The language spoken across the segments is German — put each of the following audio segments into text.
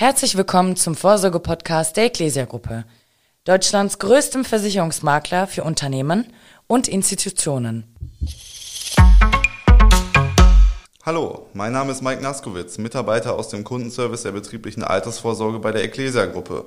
Herzlich willkommen zum Vorsorge-Podcast der Ecclesia Gruppe, Deutschlands größtem Versicherungsmakler für Unternehmen und Institutionen. Hallo, mein Name ist Mike Naskowitz, Mitarbeiter aus dem Kundenservice der betrieblichen Altersvorsorge bei der Ecclesia Gruppe.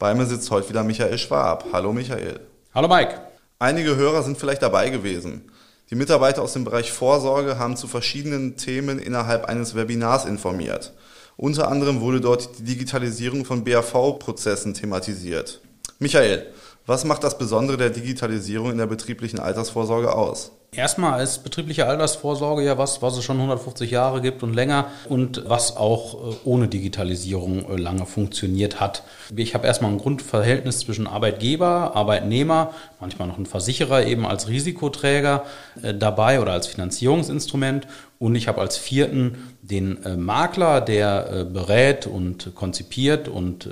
Bei mir sitzt heute wieder Michael Schwab. Hallo Michael. Hallo Mike. Einige Hörer sind vielleicht dabei gewesen. Die Mitarbeiter aus dem Bereich Vorsorge haben zu verschiedenen Themen innerhalb eines Webinars informiert. Unter anderem wurde dort die Digitalisierung von BAV-Prozessen thematisiert. Michael, was macht das Besondere der Digitalisierung in der betrieblichen Altersvorsorge aus? Erstmal ist betriebliche Altersvorsorge ja was, was es schon 150 Jahre gibt und länger und was auch äh, ohne Digitalisierung äh, lange funktioniert hat. Ich habe erstmal ein Grundverhältnis zwischen Arbeitgeber, Arbeitnehmer, manchmal noch ein Versicherer eben als Risikoträger äh, dabei oder als Finanzierungsinstrument und ich habe als vierten den Makler, der berät und konzipiert und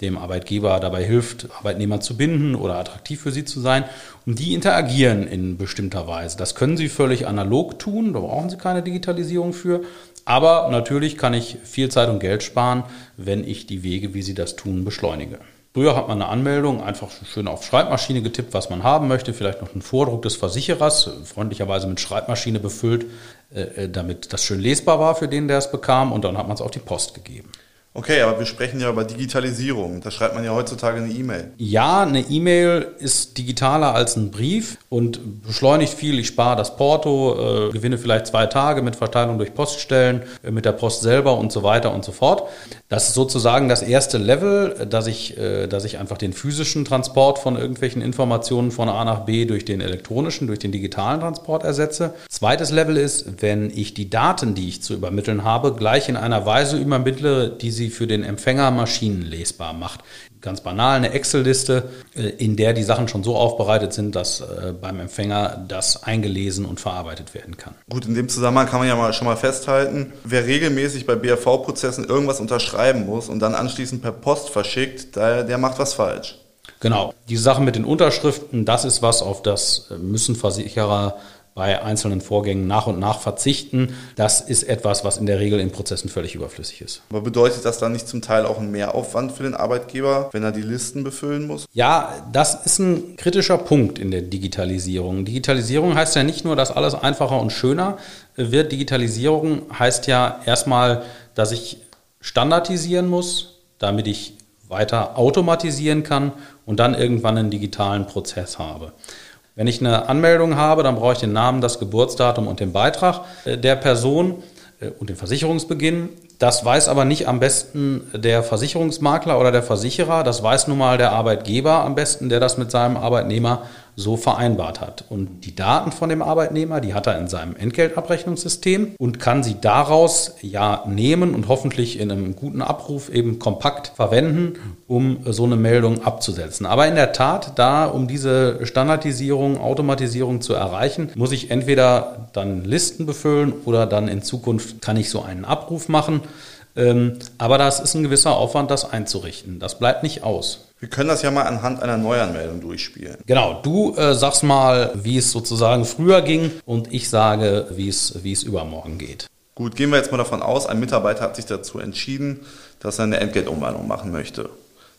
dem Arbeitgeber dabei hilft, Arbeitnehmer zu binden oder attraktiv für sie zu sein. Und die interagieren in bestimmter Weise. Das können sie völlig analog tun, da brauchen sie keine Digitalisierung für. Aber natürlich kann ich viel Zeit und Geld sparen, wenn ich die Wege, wie sie das tun, beschleunige. Früher hat man eine Anmeldung einfach schön auf Schreibmaschine getippt, was man haben möchte, vielleicht noch einen Vordruck des Versicherers, freundlicherweise mit Schreibmaschine befüllt, äh, äh, damit das schön lesbar war für den, der es bekam, und dann hat man es auf die Post gegeben. Okay, aber wir sprechen ja über Digitalisierung. Da schreibt man ja heutzutage eine E-Mail. Ja, eine E-Mail ist digitaler als ein Brief und beschleunigt viel. Ich spare das Porto, äh, gewinne vielleicht zwei Tage mit Verteilung durch Poststellen, äh, mit der Post selber und so weiter und so fort. Das ist sozusagen das erste Level, dass ich, äh, dass ich einfach den physischen Transport von irgendwelchen Informationen von A nach B durch den elektronischen, durch den digitalen Transport ersetze. Zweites Level ist, wenn ich die Daten, die ich zu übermitteln habe, gleich in einer Weise übermittle, die sie für den Empfänger maschinenlesbar macht. Ganz banal eine Excel-Liste, äh, in der die Sachen schon so aufbereitet sind, dass äh, beim Empfänger das eingelesen und verarbeitet werden kann. Gut, in dem Zusammenhang kann man ja mal schon mal festhalten, wer regelmäßig bei BRV-Prozessen irgendwas unterschreiben muss und dann anschließend per Post verschickt, der, der macht was falsch. Genau. Die Sache mit den Unterschriften, das ist was, auf das äh, müssen Versicherer bei einzelnen Vorgängen nach und nach verzichten. Das ist etwas, was in der Regel in Prozessen völlig überflüssig ist. Aber bedeutet das dann nicht zum Teil auch einen Mehraufwand für den Arbeitgeber, wenn er die Listen befüllen muss? Ja, das ist ein kritischer Punkt in der Digitalisierung. Digitalisierung heißt ja nicht nur, dass alles einfacher und schöner wird. Digitalisierung heißt ja erstmal, dass ich standardisieren muss, damit ich weiter automatisieren kann und dann irgendwann einen digitalen Prozess habe. Wenn ich eine Anmeldung habe, dann brauche ich den Namen, das Geburtsdatum und den Beitrag äh, der Person äh, und den Versicherungsbeginn. Das weiß aber nicht am besten der Versicherungsmakler oder der Versicherer. Das weiß nun mal der Arbeitgeber am besten, der das mit seinem Arbeitnehmer so vereinbart hat. Und die Daten von dem Arbeitnehmer, die hat er in seinem Entgeltabrechnungssystem und kann sie daraus ja nehmen und hoffentlich in einem guten Abruf eben kompakt verwenden, um so eine Meldung abzusetzen. Aber in der Tat, da um diese Standardisierung, Automatisierung zu erreichen, muss ich entweder dann Listen befüllen oder dann in Zukunft kann ich so einen Abruf machen. Ähm, aber das ist ein gewisser Aufwand, das einzurichten. Das bleibt nicht aus. Wir können das ja mal anhand einer Neuanmeldung durchspielen. Genau, du äh, sagst mal, wie es sozusagen früher ging und ich sage, wie es, wie es übermorgen geht. Gut, gehen wir jetzt mal davon aus, ein Mitarbeiter hat sich dazu entschieden, dass er eine Entgeltumwandlung machen möchte.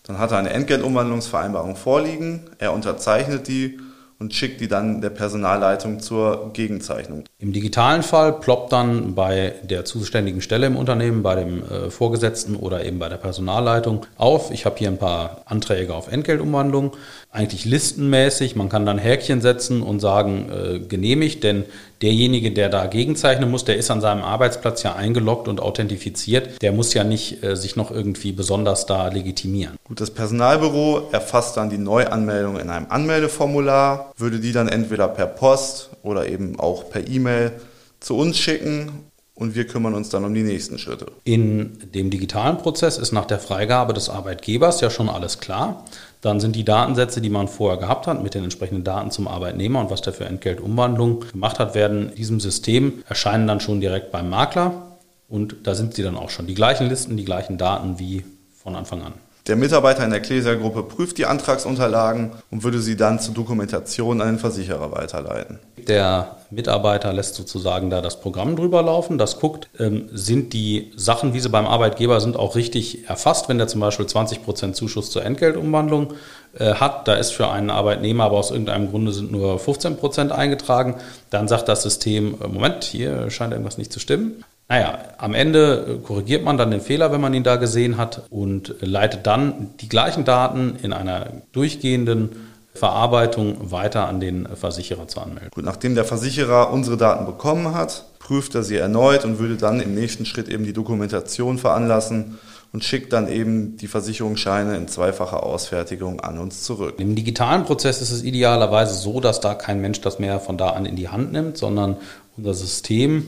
Dann hat er eine Entgeltumwandlungsvereinbarung vorliegen, er unterzeichnet die und schickt die dann der Personalleitung zur Gegenzeichnung. Im digitalen Fall ploppt dann bei der zuständigen Stelle im Unternehmen, bei dem äh, Vorgesetzten oder eben bei der Personalleitung auf. Ich habe hier ein paar Anträge auf Entgeltumwandlung, eigentlich listenmäßig. Man kann dann Häkchen setzen und sagen, äh, genehmigt, denn derjenige, der da gegenzeichnen muss, der ist an seinem Arbeitsplatz ja eingeloggt und authentifiziert. Der muss ja nicht äh, sich noch irgendwie besonders da legitimieren. Gut, das Personalbüro erfasst dann die Neuanmeldung in einem Anmeldeformular, würde die dann entweder per Post oder eben auch per E-Mail zu uns schicken und wir kümmern uns dann um die nächsten Schritte. In dem digitalen Prozess ist nach der Freigabe des Arbeitgebers ja schon alles klar. Dann sind die Datensätze, die man vorher gehabt hat, mit den entsprechenden Daten zum Arbeitnehmer und was der für Entgeltumwandlung gemacht hat, werden in diesem System erscheinen dann schon direkt beim Makler und da sind sie dann auch schon. Die gleichen Listen, die gleichen Daten wie von Anfang an. Der Mitarbeiter in der Ecclesia-Gruppe prüft die Antragsunterlagen und würde sie dann zur Dokumentation an den Versicherer weiterleiten. Der Mitarbeiter lässt sozusagen da das Programm drüber laufen, das guckt, ähm, sind die Sachen, wie sie beim Arbeitgeber sind, auch richtig erfasst. Wenn der zum Beispiel 20% Zuschuss zur Entgeltumwandlung äh, hat, da ist für einen Arbeitnehmer aber aus irgendeinem Grunde sind nur 15% eingetragen, dann sagt das System, äh, Moment, hier scheint irgendwas nicht zu stimmen. Naja, am Ende äh, korrigiert man dann den Fehler, wenn man ihn da gesehen hat und leitet dann die gleichen Daten in einer durchgehenden Verarbeitung weiter an den Versicherer zu anmelden. Gut, nachdem der Versicherer unsere Daten bekommen hat, prüft er sie erneut und würde dann im nächsten Schritt eben die Dokumentation veranlassen und schickt dann eben die Versicherungsscheine in zweifacher Ausfertigung an uns zurück. Im digitalen Prozess ist es idealerweise so, dass da kein Mensch das mehr von da an in die Hand nimmt, sondern unser System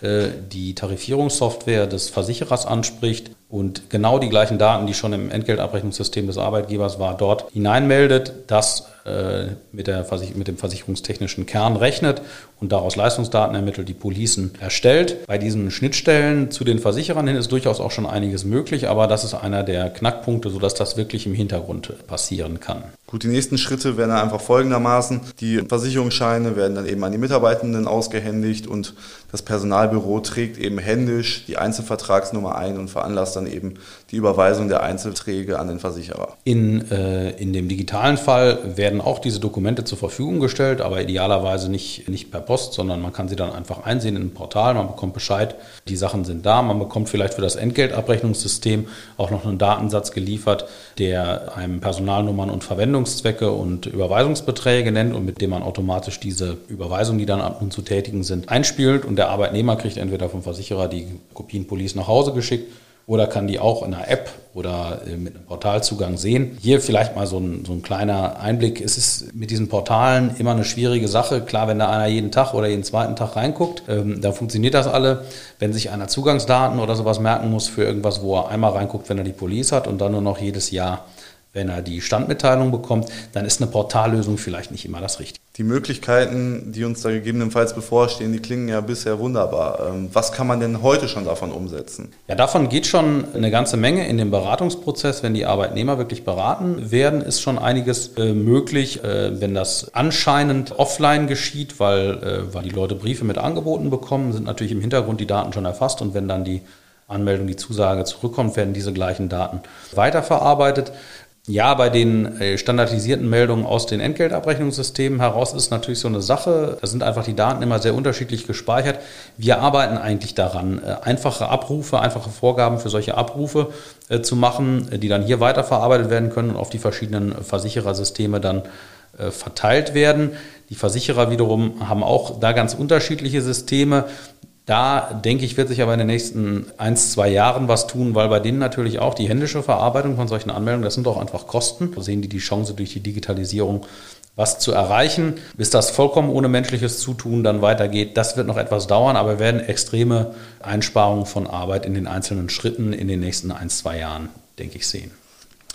äh, die Tarifierungssoftware des Versicherers anspricht und genau die gleichen Daten, die schon im Entgeltabrechnungssystem des Arbeitgebers war, dort hineinmeldet, das mit, der, mit dem versicherungstechnischen Kern rechnet und daraus Leistungsdaten ermittelt, die Policen erstellt. Bei diesen Schnittstellen zu den Versicherern hin ist durchaus auch schon einiges möglich, aber das ist einer der Knackpunkte, sodass das wirklich im Hintergrund passieren kann. Gut, die nächsten Schritte werden einfach folgendermaßen. Die Versicherungsscheine werden dann eben an die Mitarbeitenden ausgehändigt und das Personalbüro trägt eben händisch die Einzelvertragsnummer ein und veranlasst dann eben die Überweisung der Einzelträge an den Versicherer. In, äh, in dem digitalen Fall werden auch diese Dokumente zur Verfügung gestellt, aber idealerweise nicht, nicht per Post, sondern man kann sie dann einfach einsehen in einem Portal, man bekommt Bescheid, die Sachen sind da, man bekommt vielleicht für das Entgeltabrechnungssystem auch noch einen Datensatz geliefert, der einem Personalnummern und Verwendung Verwendungszwecke und Überweisungsbeträge nennt und mit dem man automatisch diese Überweisungen, die dann ab und zu tätigen sind, einspielt. Und der Arbeitnehmer kriegt entweder vom Versicherer die Kopien Police nach Hause geschickt oder kann die auch in einer App oder äh, mit einem Portalzugang sehen. Hier vielleicht mal so ein, so ein kleiner Einblick. Es ist mit diesen Portalen immer eine schwierige Sache. Klar, wenn da einer jeden Tag oder jeden zweiten Tag reinguckt, ähm, dann funktioniert das alle. Wenn sich einer Zugangsdaten oder sowas merken muss für irgendwas, wo er einmal reinguckt, wenn er die Police hat und dann nur noch jedes Jahr wenn er die Standmitteilung bekommt, dann ist eine Portallösung vielleicht nicht immer das Richtige. Die Möglichkeiten, die uns da gegebenenfalls bevorstehen, die klingen ja bisher wunderbar. Ähm, was kann man denn heute schon davon umsetzen? Ja, davon geht schon eine ganze Menge in dem Beratungsprozess. Wenn die Arbeitnehmer wirklich beraten werden, ist schon einiges äh, möglich. Äh, wenn das anscheinend offline geschieht, weil, äh, weil die Leute Briefe mit Angeboten bekommen, sind natürlich im Hintergrund die Daten schon erfasst und wenn dann die Anmeldung, die Zusage zurückkommt, werden diese gleichen Daten weiterverarbeitet. Ja, bei den äh, standardisierten Meldungen aus den Entgeltabrechnungssystemen heraus ist natürlich so eine Sache. Da sind einfach die Daten immer sehr unterschiedlich gespeichert. Wir arbeiten eigentlich daran, äh, einfache Abrufe, einfache Vorgaben für solche Abrufe äh, zu machen, die dann hier weiterverarbeitet werden können und auf die verschiedenen Versicherersysteme dann verteilt werden. Die Versicherer wiederum haben auch da ganz unterschiedliche Systeme. Da denke ich, wird sich aber in den nächsten ein, zwei Jahren was tun, weil bei denen natürlich auch die händische Verarbeitung von solchen Anmeldungen, das sind doch einfach Kosten. Da sehen die die Chance durch die Digitalisierung was zu erreichen. Bis das vollkommen ohne menschliches Zutun dann weitergeht, das wird noch etwas dauern, aber wir werden extreme Einsparungen von Arbeit in den einzelnen Schritten in den nächsten ein, zwei Jahren, denke ich, sehen.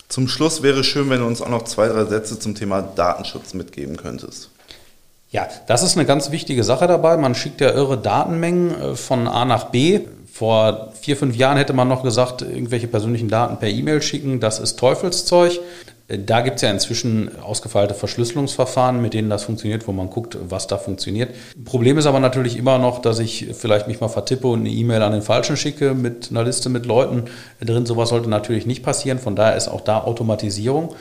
Zum Schluss wäre schön, wenn du uns auch noch zwei, drei Sätze zum Thema Datenschutz mitgeben könntest. Ja, das ist eine ganz wichtige Sache dabei. Man schickt ja irre Datenmengen äh, von A nach B. Vor vier, fünf Jahren hätte man noch gesagt, irgendwelche persönlichen Daten per E-Mail schicken, das ist Teufelszeug. Äh, da gibt es ja inzwischen ausgefeilte Verschlüsselungsverfahren, mit denen das funktioniert, wo man guckt, was da funktioniert. Problem ist aber natürlich immer noch, dass ich vielleicht mich mal vertippe und eine E-Mail an den Falschen schicke mit einer Liste mit Leuten drin. Sowas sollte natürlich nicht passieren. Von daher ist auch da Automatisierung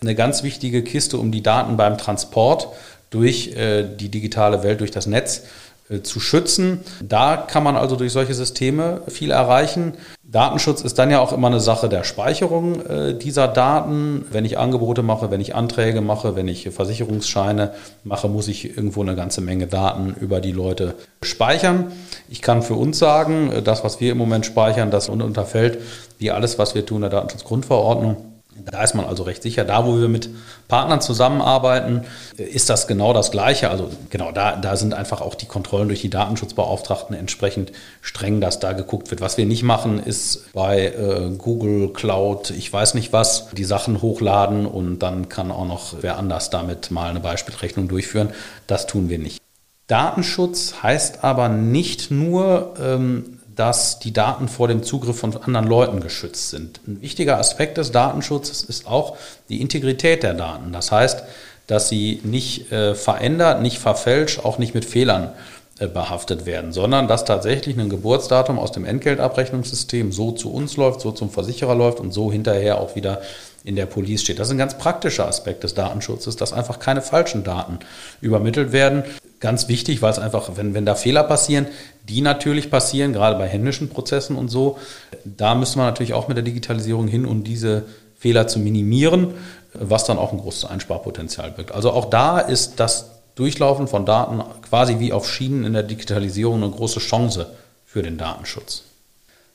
eine ganz wichtige Kiste, um die Daten beim Transport durch äh, die digitale Welt, durch das Netz äh, zu schützen. Da kann man also durch solche Systeme viel erreichen. Datenschutz ist dann ja auch immer eine Sache der Speicherung äh, dieser Daten. Wenn ich Angebote mache, wenn ich Anträge mache, wenn ich Versicherungsscheine mache, muss ich irgendwo eine ganze Menge Daten über die Leute speichern. Ich kann für uns sagen, äh, das, was wir im Moment speichern, das unterfällt wie alles, was wir tun, der Datenschutzgrundverordnung. Da ist man also recht sicher. Da, wo wir mit Partnern zusammenarbeiten, ist das genau das Gleiche. Also genau, da, da sind einfach auch die Kontrollen durch die Datenschutzbeauftragten entsprechend streng, dass da geguckt wird. Was wir nicht machen, ist bei äh, Google Cloud, ich weiß nicht was, die Sachen hochladen und dann kann auch noch wer anders damit mal eine Beispielrechnung durchführen. Das tun wir nicht. Datenschutz heißt aber nicht nur, ähm, dass die Daten vor dem Zugriff von anderen Leuten geschützt sind. Ein wichtiger Aspekt des Datenschutzes ist auch die Integrität der Daten. Das heißt, dass sie nicht äh, verändert, nicht verfälscht, auch nicht mit Fehlern äh, behaftet werden, sondern dass tatsächlich ein Geburtsdatum aus dem Entgeltabrechnungssystem so zu uns läuft, so zum Versicherer läuft und so hinterher auch wieder in der Police steht. Das ist ein ganz praktischer Aspekt des Datenschutzes, dass einfach keine falschen Daten übermittelt werden. Ganz wichtig, weil es einfach, wenn, wenn da Fehler passieren, die natürlich passieren, gerade bei händischen Prozessen und so, da müssen wir natürlich auch mit der Digitalisierung hin, um diese Fehler zu minimieren, was dann auch ein großes Einsparpotenzial birgt. Also auch da ist das Durchlaufen von Daten quasi wie auf Schienen in der Digitalisierung eine große Chance für den Datenschutz.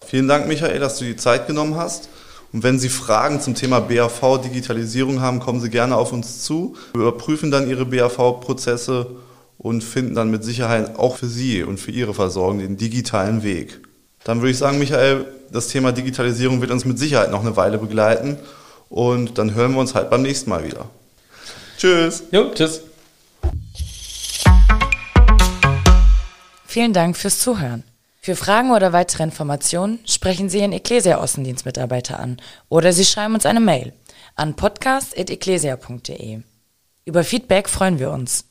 Vielen Dank, Michael, dass du die Zeit genommen hast. Und wenn Sie Fragen zum Thema BAV Digitalisierung haben, kommen Sie gerne auf uns zu. Wir überprüfen dann Ihre BAV-Prozesse und finden dann mit Sicherheit auch für Sie und für Ihre Versorgung den digitalen Weg. Dann würde ich sagen, Michael, das Thema Digitalisierung wird uns mit Sicherheit noch eine Weile begleiten und dann hören wir uns halt beim nächsten Mal wieder. Tschüss. Jo, tschüss. Vielen Dank fürs Zuhören. Für Fragen oder weitere Informationen sprechen Sie Ihren Ecclesia-Außendienstmitarbeiter an oder Sie schreiben uns eine Mail an podcast.ecclesia.de. Über Feedback freuen wir uns.